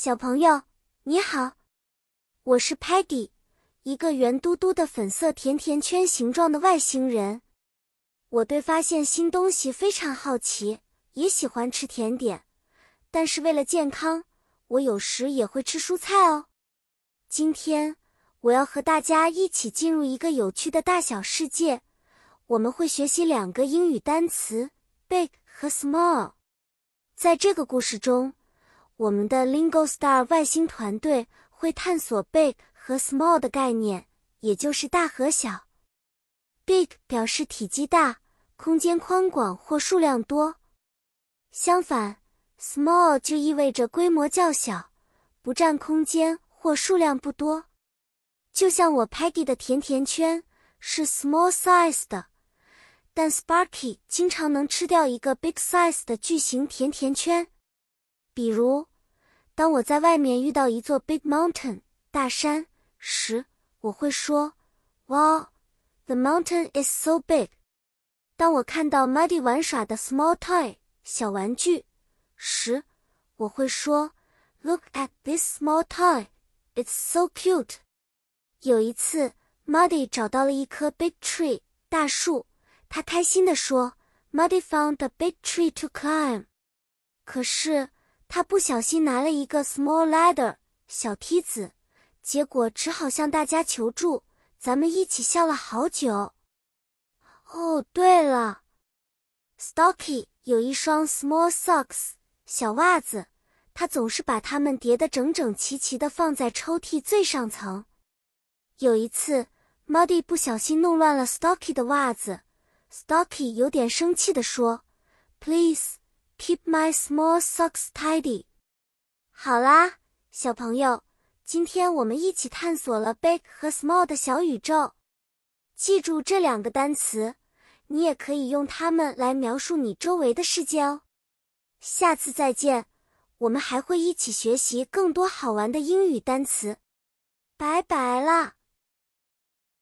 小朋友，你好，我是 Peggy，一个圆嘟嘟的粉色甜甜圈形状的外星人。我对发现新东西非常好奇，也喜欢吃甜点，但是为了健康，我有时也会吃蔬菜哦。今天我要和大家一起进入一个有趣的大小世界，我们会学习两个英语单词 “big” 和 “small”。在这个故事中。我们的 Lingo Star 外星团队会探索 big 和 small 的概念，也就是大和小。big 表示体积大、空间宽广或数量多，相反，small 就意味着规模较小、不占空间或数量不多。就像我 Peggy 的甜甜圈是 small size 的，但 Sparky 经常能吃掉一个 big size 的巨型甜甜圈。比如，当我在外面遇到一座 big mountain 大山时，我会说：“Wow, the mountain is so big。”当我看到 Muddy 玩耍的 small toy 小玩具时，我会说：“Look at this small toy, it's so cute。”有一次，Muddy 找到了一棵 big tree 大树，他开心地说：“Muddy found a big tree to climb。”可是。他不小心拿了一个 small ladder 小梯子，结果只好向大家求助。咱们一起笑了好久。哦，对了，Stocky 有一双 small socks 小袜子，他总是把它们叠得整整齐齐的放在抽屉最上层。有一次，Muddy 不小心弄乱了 Stocky 的袜子，Stocky 有点生气地说：“Please。” Keep my small socks tidy。好啦，小朋友，今天我们一起探索了 big 和 small 的小宇宙。记住这两个单词，你也可以用它们来描述你周围的世界哦。下次再见，我们还会一起学习更多好玩的英语单词。拜拜了。